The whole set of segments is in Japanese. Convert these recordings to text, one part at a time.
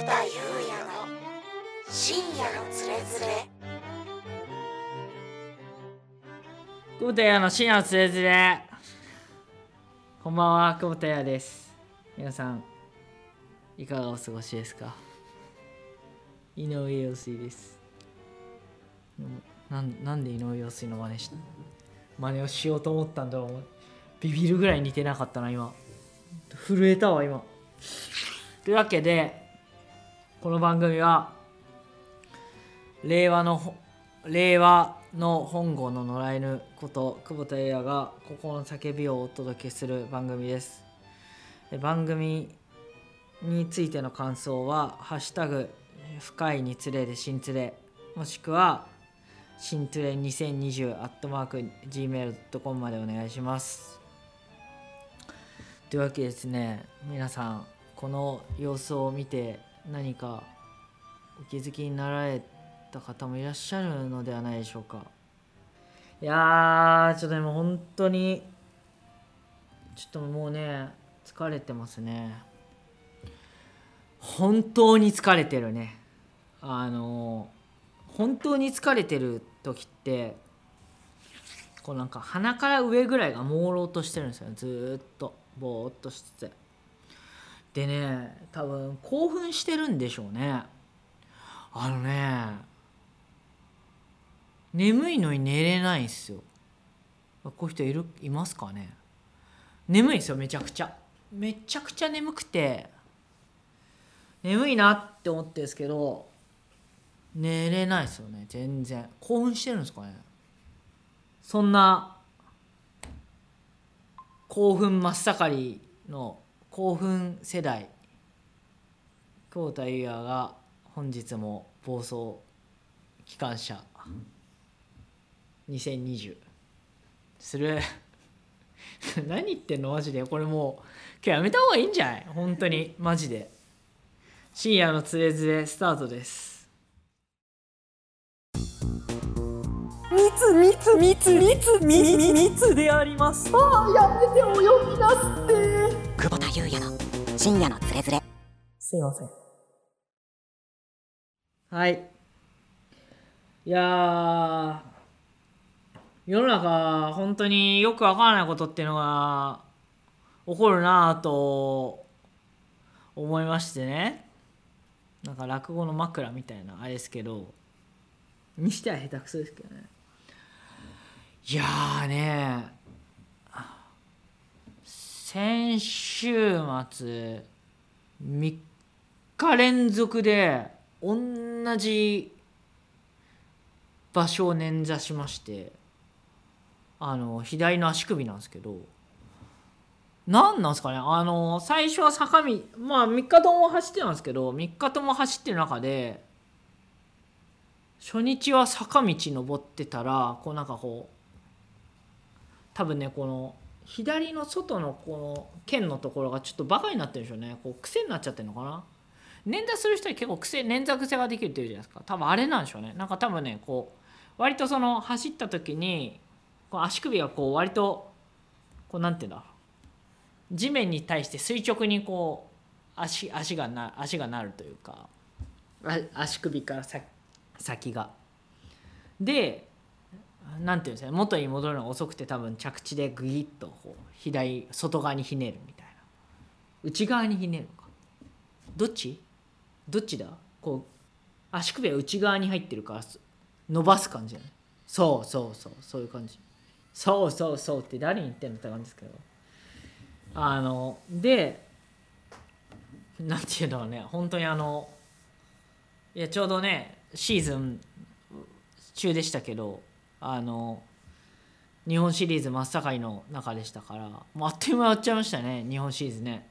田裕也の。深夜のつれづれ。久保田屋の深夜のつれづれ。こんばんは久保田屋です。皆さんいかがお過ごしですか？井上陽水です。なんなんで井上陽水の真似し真似をしようと思ったんだろう。ビビるぐらい似てなかったな今。震えたわ今。というわけでこの番組は令和の令和の本郷の野良犬こと久保田裕也が心の叫びをお届けする番組です。番組についての感想は「ハッシュタグ深いにつれ」で新つれもしくは新つれ2020アットマーク Gmail.com までお願いします。というわけですね皆さんこの様子を見て何かお気づきになられた方もいらっしゃるのではないでしょうか。いやちょっとでも本当にちょっともうね疲れてますね。本当に疲れてるね。あの本当に疲れてる時ってこうなんか鼻から上ぐらいが朦朧としてるんですよ。ずっとぼーっとしててでね多分興奮してるんでしょうね。あのね眠いのに寝れないんすよ。こういう人いるいますかね？眠いんすよめちゃくちゃ。めちゃくちゃ眠くて眠いなって思ってるんですけど寝れないですよね全然。興奮してるんですかね？そんな興奮真っ盛りの興奮世代久保田裕也が本日も暴走機関車。2020する？何言ってんの？マジで。これもう今日やめた方がいいんじゃない？本当に。マジで。深夜のつれづれスタートです。密密密密密密密であります。ああやめてお呼びなすって裕也の深夜のつれづれ。すいません。はい。いやー世の中本当によくわからないことっていうのが起こるなぁと思いましてね。なんか落語の枕みたいなあれですけど。にしては下手くそですけどね。いやーね先週末3日連続で同じ場所を捻挫しましてあの左の足首なんですけど何なんですかね？あの最初は坂道まあ3日とも走ってたんですけど3日とも走ってる中で初日は坂道登ってたらこうなんかこう多分ねこの左の外のこの剣のところがちょっとバカになってるんでしょうね。こう癖になっちゃってるのかな。捻挫する人は結構癖捻挫癖ができるっていうじゃないですか。多分あれなんでしょうね。なんか多分ねこう割とその走った時にこう足首がこう割とこうなんていうんだ地面に対して垂直にこう足足がな足がなるというか。あ足首から先。先が。でなんていうんですかね元に戻るのが遅くて多分着地でグイッとこう左外側にひねるみたいな。内側にひねるのかどっち？どっちだ？こう足首は内側に入ってるから伸ばす感じじゃないそうそうそうそういう感じそうそうそうって誰に言ってんのって感じですけどあのでなんていうのはね本当にあのいやちょうどねシーズン中でしたけどあの日本シリーズ真っ盛りの中でしたからもうあっという間に終わっちゃいましたね日本シリーズね。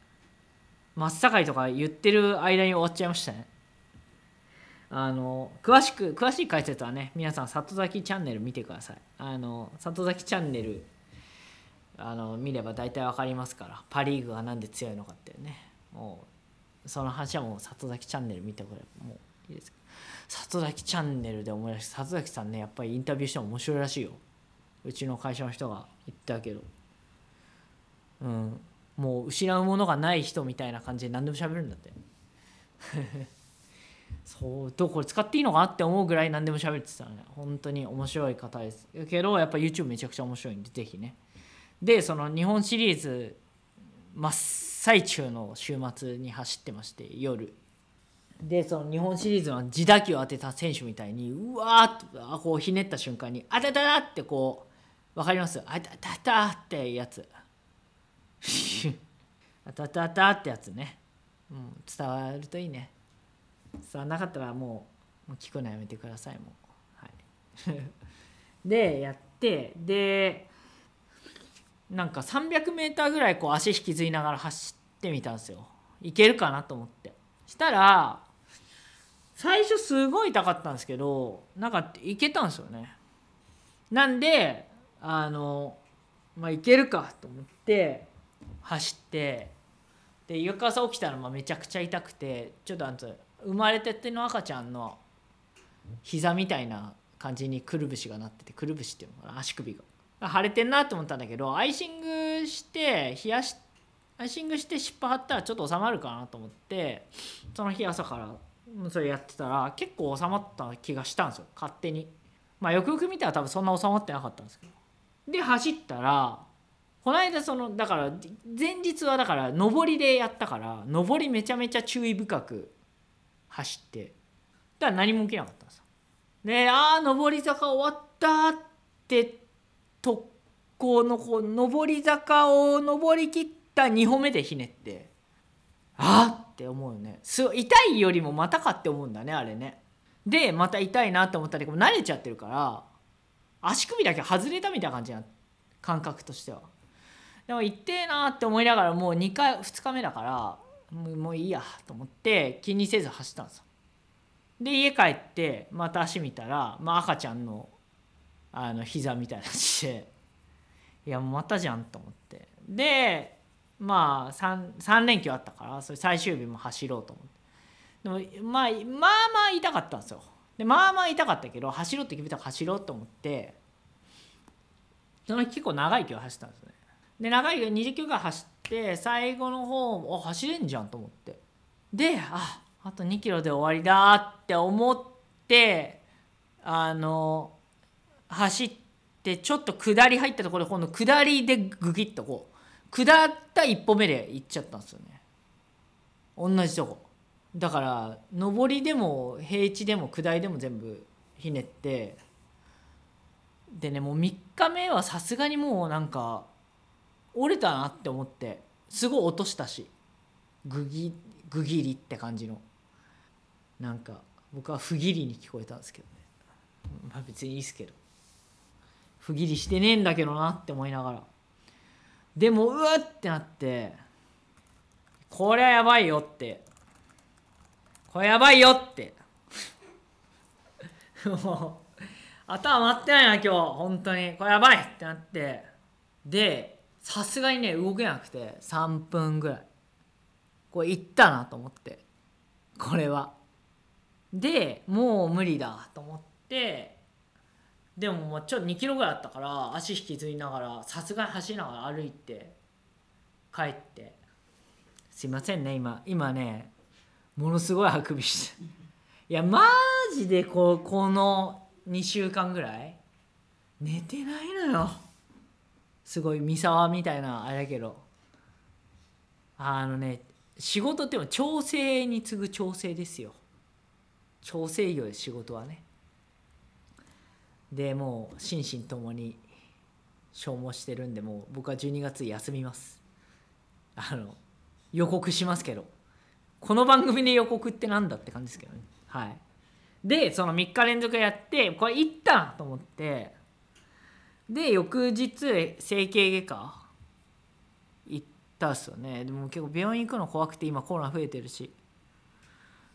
真っ盛りとか言ってる間に終わっちゃいましたね。あの詳しく詳しい解説はね皆さん里崎チャンネル見てください。あの里崎チャンネルあの見れば大体わかりますからパ・リーグがなんで強いのかってね。もうその話はもう里崎チャンネル見てくればもういいですか里崎チャンネルで思い出して里崎さんねやっぱりインタビューしても面白いらしいよ。うちの会社の人が言ったけど。うん。もう失うものがない人みたいな感じで何でも喋るんだって。そうどうこれ使っていいのかなって思うぐらい何でも喋ってたらね。本当に面白い方です。けどやっぱ YouTube めちゃくちゃ面白いんでぜひね。でその日本シリーズ真っ最中の週末に走ってまして夜。でその日本シリーズの自打球を当てた選手みたいにうわーっとこうひねった瞬間に「あたたた!」ってこう分かります？あたたたってやつ。あたたたってやつね、うん、伝わるといいね。伝わらなかったらもうもう聞くのやめてくださいもう。はい。でやってでなんか 300m ぐらいこう足引きずりながら走ってみたんですよ。いけるかなと思って。したら最初すごい痛かったんですけどなんかいけたんですよね。なんであのまあいけるかと思って走ってで翌朝起きたらまあめちゃくちゃ痛くてちょっとあの生まれてっての赤ちゃんの膝みたいな感じにくるぶしがなっててくるぶしっていうのかな足首が。腫れてんなと思ったんだけどアイシングして冷やしアイシングして湿布貼ったらちょっと収まるかなと思ってその日朝からそれやってたら結構収まった気がしたんですよ勝手に。まあよくよく見たら多分そんな収まってなかったんですけど。で走ったらこの間そのだから前日はだから上りでやったから上りめちゃめちゃ注意深く走ってだから何も起きなかったんですよ。でああ上り坂終わったって特攻のこう上り坂を上り切った2歩目でひねってあっって思うよね。す痛いよりもまたかって思うんだねあれね。でまた痛いなって思ったり慣れちゃってるから足首だけ外れたみたいな感じな感覚としては。でも痛えなって思いながらもう2回2日目だからもういいやと思って気にせず走ったんですよ。で家帰ってまた足見たら、まあ、赤ちゃんのあの膝みたいなしていやまたじゃんと思って。でまあ 3, 3連休あったからそれ最終日も走ろうと思って。でもまあまあまあ痛かったんですよ。でまあまあ痛かったけど走ろうって決めたら走ろうと思ってその日結構長い距離走ったんですね。で長い距離20キロぐらい走って最後の方お走れんじゃんと思って。でああと2キロで終わりだって思ってあの走ってちょっと下り入ったところで今度下りでグギッとこう下った一歩目で行っちゃったんですよね。同じとこ。だから上りでも平地でも下りでも全部ひねって。でねもう3日目はさすがにもうなんか折れたなって思ってすごい落としたしグギグギリって感じの。なんか僕は不義理に聞こえたんですけどね。まあ別にいいですけど。不義理してねえんだけどなって思いながら。でもうわってなってこれはやばいよって。これやばいよって。もう頭回ってないな今日本当に。これやばいってなって。でさすがにね動けなくて3分ぐらい。これいったなと思って。これは。でもう無理だと思ってでももうちょっと2キロぐらいあったから足引きずりながらさすがに走りながら歩いて帰って。すいませんね今。今ねものすごいあくびして。いやマジでここの2週間ぐらい寝てないのよ。すごい三沢みたいなあれだけど。あのね仕事っても調整に次ぐ調整ですよ。調整業で仕事はね。でもう心身ともに消耗してるんでもう僕は12月休みます。あの予告しますけど。この番組で予告ってなんだって感じですけどね。はい。でその3日連続やってこれいったなと思ってで翌日整形外科行ったっすよね。でも結構病院行くの怖くて今コロナ増えてるし。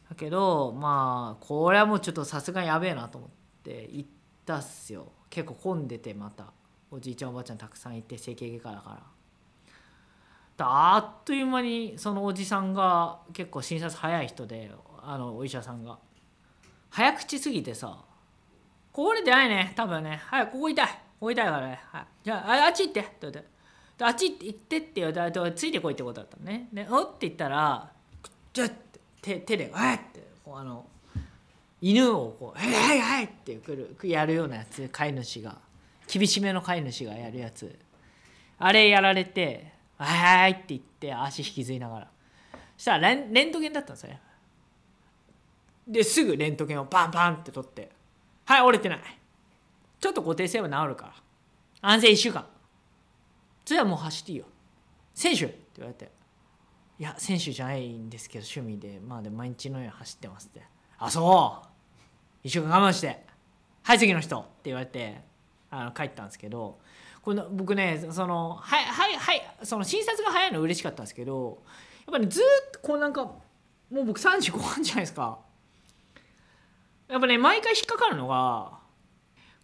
だけどまあこれはもうちょっとさすがにやべえなと思って行ってたっすよ。結構混んでてまた。おじいちゃんおばあちゃんたくさんいて整形外科だから。あっという間にそのおじさんが結構診察早い人であのお医者さんが。早口すぎてさ「これでないね多分ね。はいここ痛い。ここ痛いからね、はい、じゃああっち行って」って言って「あっち行って」って言われてついてこいってことだったのね。で「おっ?」って言ったら「じゃって手手で「はい!」ってこうあの犬をこう「はいはいはい!」ってくるやるようなやつ飼い主が。厳しめの飼い主がやるやつ。あれやられて「はいはい!」って言って足引きずりながら。そしたらレンレントゲンだったんですよね。ですぐレントゲンをパンパンって取って「はい折れてない。ちょっと固定すれば治るから。安静1週間。それはもう走っていいよ。選手!」って言われて「いや選手じゃないんですけど趣味で。まあで毎日のように走ってます」って「あそう！一週間我慢してはい次の人」って言われてあの帰ったんですけどこの僕ねそのはいはいはいその診察が早いの嬉しかったんですけどやっぱり、ね、ずっとこうなんかもう僕35半じゃないですか。やっぱね毎回引っかかるのが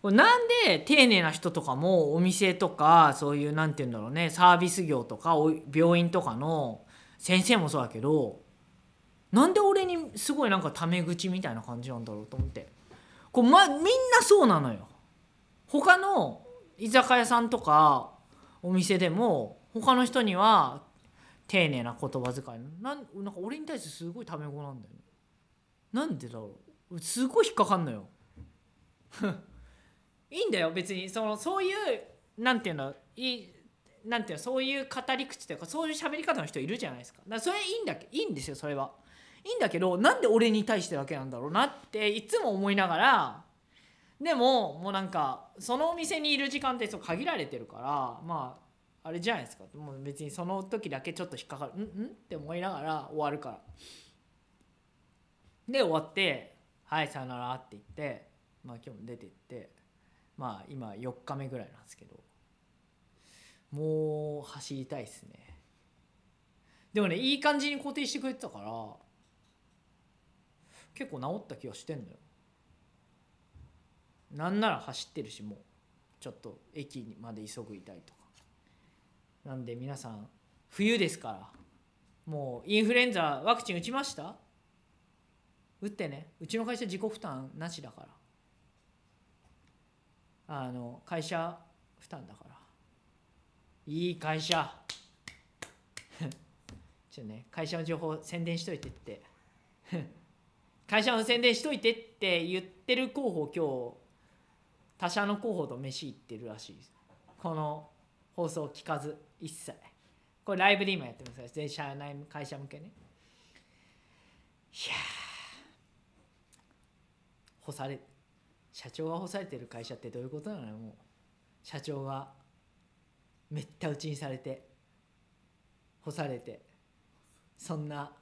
これなんで丁寧な人とかもお店とかそういうなんて言うんだろうねサービス業とか病院とかの先生もそうだけどなんで俺にすごいなんかタメ口みたいな感じなんだろうと思って。こう、ま、みんなそうなのよ。他の居酒屋さんとかお店でも他の人には丁寧な言葉遣いなんなんか俺に対してすごいタメ語なんだよね。なんでだろう。すごい引っかかんのよ。いいんだよ別に。そのそういうなんていうのいいなんていうのそういう語り口というかそういう喋り方の人いるじゃないですか。だからそれいいんだけいいんですよそれは。いいんだけどなんで俺に対してだけなんだろうなっていつも思いながらでももうなんかそのお店にいる時間ってそう限られてるからまああれじゃないですか。もう別にその時だけちょっと引っかかる「んん?」って思いながら終わるから。で終わって「はいさよなら」って言ってまあ今日も出てってまあ今4日目ぐらいなんですけどもう走りたいですね。でもねいい感じに固定してくれてたから結構治った気がしてんのよ。なんなら走ってるしもうちょっと駅まで急ぐいたいとか。なんで皆さん冬ですからもうインフルエンザワクチン打ちました？打ってね。うちの会社自己負担なしだから。あの会社負担だから。いい会社。ちょっとね会社の情報宣伝しといてって。会社の宣伝しといてって言ってる候補今日他社の候補と飯行ってるらしいです。この放送聞かず一切。これライブで今やってます全社内会社向けね。いや干され社長が干されてる会社ってどういうことなのよもう。社長がめった打ちにされて干されてそんな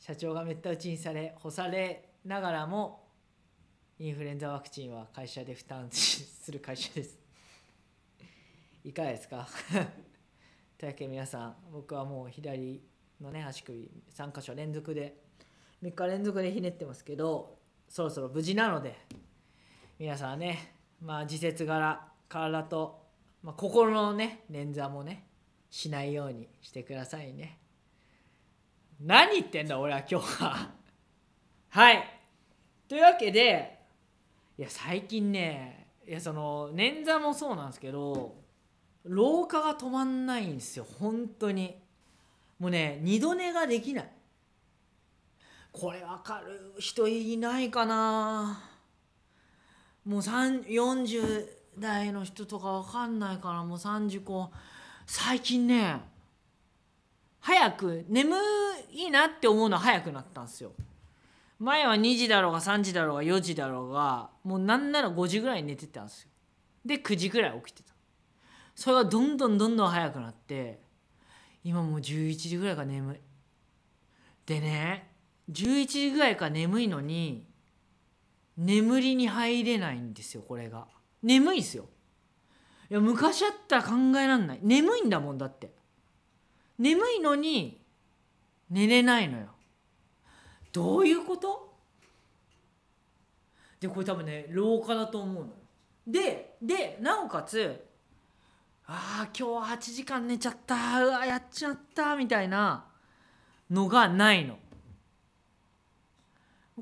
社長がめった打ちにされ干されながらもインフルエンザワクチンは会社で負担する会社です。いかがですか？というわけで皆さん僕はもう左のね足首3箇所連続で3日連続でひねってますけどそろそろ無事なので皆さんねまあ時節柄体と、まあ、心のね捻挫もねしないようにしてくださいね。何言ってんだ俺は今日は。はい。というわけでいや最近ねいやその捻挫もそうなんですけど老化が止まんないんですよ。本当に。もうね二度寝ができない。これ分かる。人いないかな。もう40代の人とか分かんないからもう30個。最近ね早く眠いなって思うのは早くなったんですよ。前は2時だろうが3時だろうが4時だろうがもうなんなら5時ぐらい寝てたんですよ。で9時ぐらい起きてた。それがどんどんどんどん早くなって今もう11時ぐらいか眠い。でね11時ぐらいか眠いのに眠りに入れないんですよこれが。眠いっすよ。いや昔あったら考えらんない。眠いんだもんだって。眠いのに寝れないのよ。どういうこと？でこれ多分ね老化だと思うのよ。ででなおかつああ今日8時間寝ちゃった。うわやっちゃった。みたいなのがないの。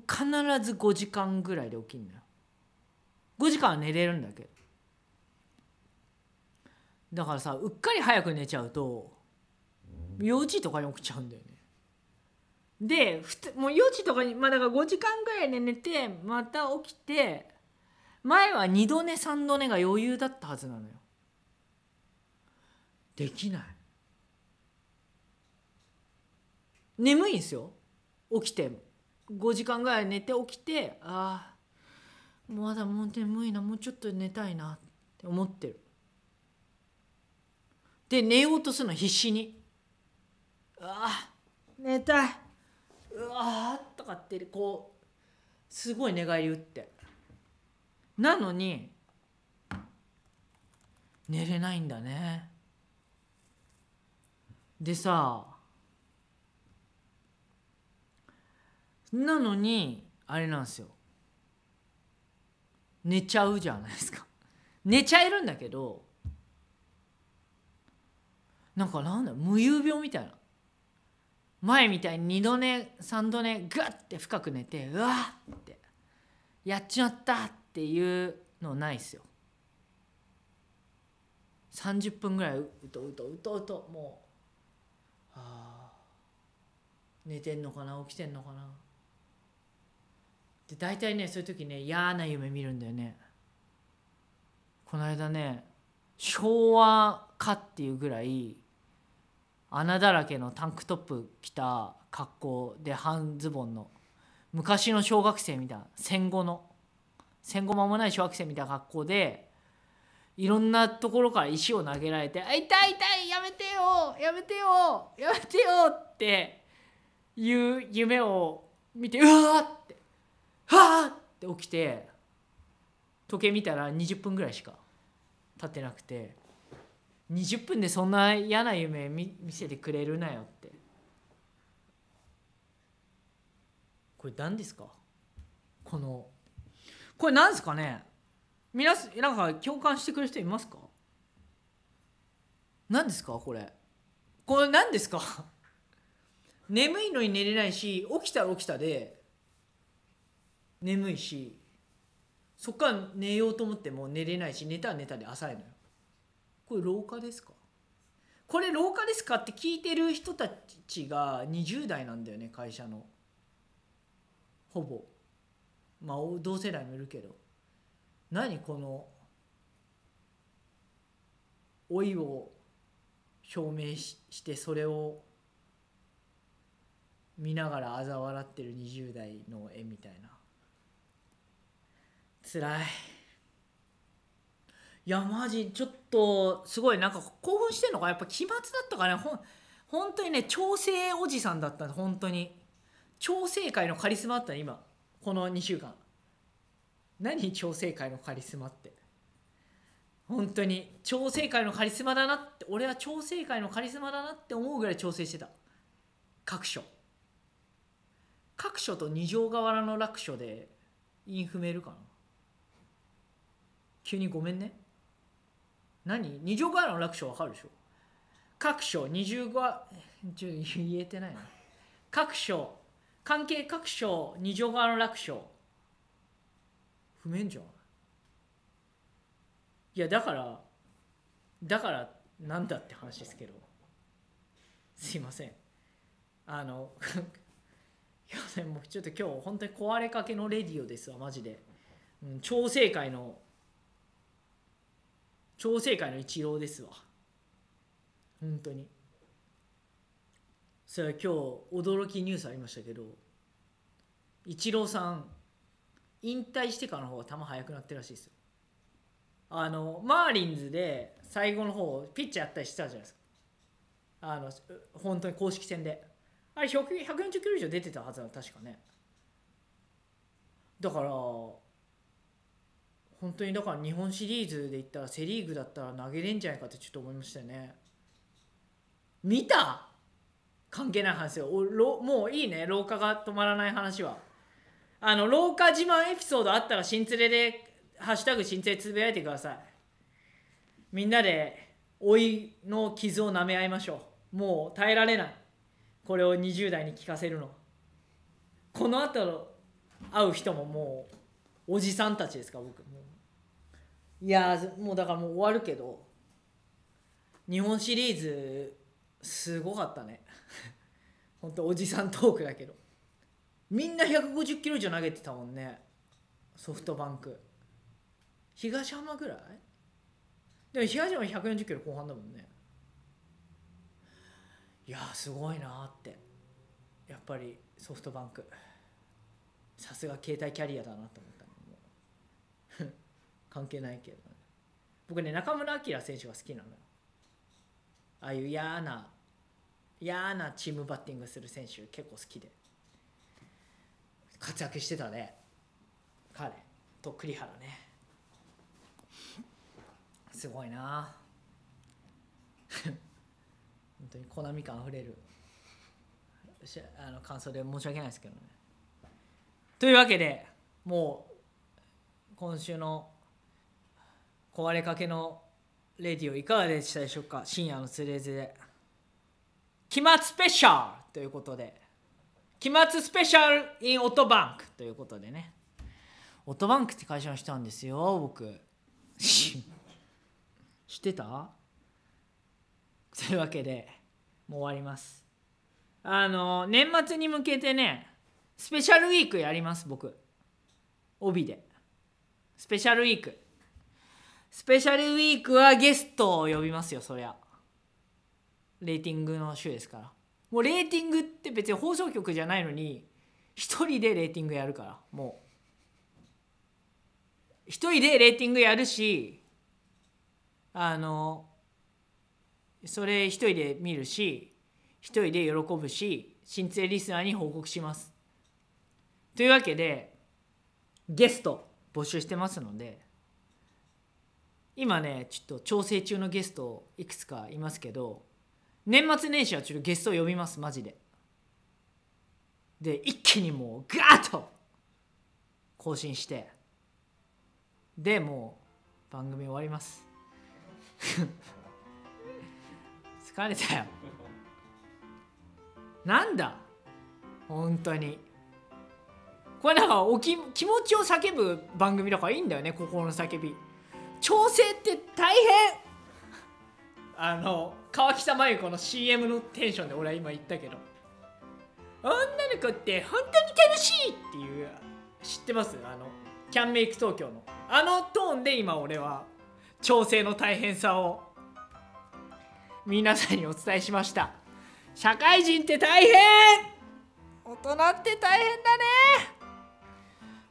必ず5時間ぐらいで起きるのよ。5時間は寝れるんだけど。だからさうっかり早く寝ちゃうと4時とかに起きちゃうんだよね。でふつもう4時とかにまあだから5時間ぐらいで寝てまた起きて前は2度寝3度寝が余裕だったはずなのよ。できない。眠いんですよ。起きて5時間ぐらい寝て起きてああまだもう眠いなもうちょっと寝たいなって思ってる。で寝ようとするの必死に。ああ寝たい。うわーとかってこうすごい寝返り打って。なのに寝れないんだね。でさなのにあれなんですよ。寝ちゃうじゃないですか。寝ちゃえるんだけどなんかなんだ無遊病みたいな。前みたいに2度寝3度寝グッて深く寝てうわーってやっちまったっていうのないっすよ。30分ぐらいうとうとうとうともうあ寝てんのかな起きてんのかな。で大体ねそういう時ね嫌な夢見るんだよね。この間ね昭和かっていうぐらい穴だらけのタンクトップ着た格好で半ズボンの昔の小学生みたいな戦後の戦後間もない小学生みたいな格好でいろんなところから石を投げられて「あ痛い痛いやめてよやめてよやめてよ」っていう夢を見てうわって「はあ!」って起きて時計見たら20分ぐらいしか経ってなくて20分でそんな嫌な夢見見せてくれるなよって。これ何ですか？このこれ何ですかね？皆さんなんか共感してくれる人いますか？何ですか？これ。これ何ですか？眠いのに寝れないし起きたら起きたで眠いしそっから寝ようと思っても寝れないし寝たら寝たで浅いのよ。これ老化ですか？これ老化ですかって聞いてる人たちが20代なんだよね会社の。ほぼ。まあ同世代もいるけど。何この老いを表明ししてそれを見ながら嘲笑ってる20代の絵みたいな。辛い。いやマジちょっとすごいなんか興奮してんのか？やっぱ期末だったかね？ほん本当にね調整おじさんだった。本当に。調整会のカリスマだったね今。この2週間。何調整会のカリスマって？本当に。調整会のカリスマだなって俺は調整会のカリスマだなって思うぐらい調整してた。各所。各所と二条河原の楽所でインフメールかな？急にごめんね。何？二条河原の楽所わかるでしょ？各所二重河ちょ言えてないな。各所関係各所二条河原の楽所不明じゃん。いやだからだからなんだって話ですけど。すいません。あの いやでもちょっと今日本当に壊れかけのレディオですわマジで、うん、調整会の調整会の一郎ですわ。本当に。それは今日驚きニュースありましたけどイチローさん引退してからの方が球速くなってるらしいですよ。あのマーリンズで最後の方ピッチャーやったりしてたじゃないですか。あの本当に公式戦で。あれ140キロ以上出てたはずだ確かね。だから本当にだから日本シリーズで言ったらセ・リーグだったら投げれんじゃないかってちょっと思いましたよね。見た？関係ない話よおろもういいね。廊下が止まらない話は。あの廊下自慢エピソードあったら新連れで「ハッシュタグ新連れ」つぶやいてください。みんなで老いの傷を舐め合いましょう。もう耐えられない。これを20代に聞かせるの。この後会う人ももうおじさんたちですか僕。もういやもうだからもう終わるけど日本シリーズすごかったね。ほんとおじさんトークだけど。みんな150キロ以上投げてたもんね。ソフトバンク。東浜ぐらい？でも東浜140キロ後半だもんね。いやすごいなって。やっぱりソフトバンク。さすが携帯キャリアだなと思ったのもう関係ないけど、ね、僕ね中村晃選手が好きなのよ。ああいう嫌な嫌なチームバッティングする選手結構好きで。活躍してたね。彼と栗原ね。すごいな。本当にコナミ感あふれる。あの感想で申し訳ないですけどね。というわけでもう今週の壊れかけのレディオいかがでしたでしょうか？深夜のつれづれ。期末スペシャルということで。期末スペシャル in オートバンクということでね。オートバンクって会社の人なんですよ僕。知ってた？というわけでもう終わります。あの年末に向けてねスペシャルウィークやります僕。帯で。スペシャルウィーク。スペシャルウィークはゲストを呼びますよそりゃ。レーティングの週ですから。もうレーティングって別に放送局じゃないのに一人でレーティングやるからもう。一人でレーティングやるしあのそれ一人で見るし一人で喜ぶし新生リスナーに報告します。というわけでゲスト募集してますので今ねちょっと調整中のゲストいくつかいますけど年末年始はちょっとゲストを呼びますマジで。で一気にもうガーッと更新して。でもう番組終わります。疲れたよ。なんだ？本当に。これなんかおき気持ちを叫ぶ番組だからいいんだよね心の叫び。調整って大変。あの川北真由子の CM のテンションで俺は今言ったけど。女の子って本当に楽しいっていう知ってます？あのキャンメイク東京の。あのトーンで今俺は調整の大変さを。皆さんにお伝えしました。社会人って大変。大人って大変だね。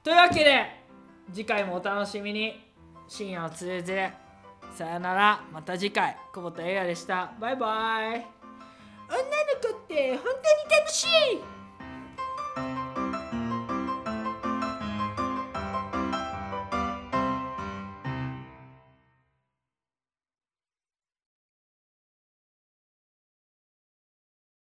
というわけで次回もお楽しみに。深夜のつれて。さよなら。また次回。久保田映画でした。バイバイ。女の子って本当に楽しい。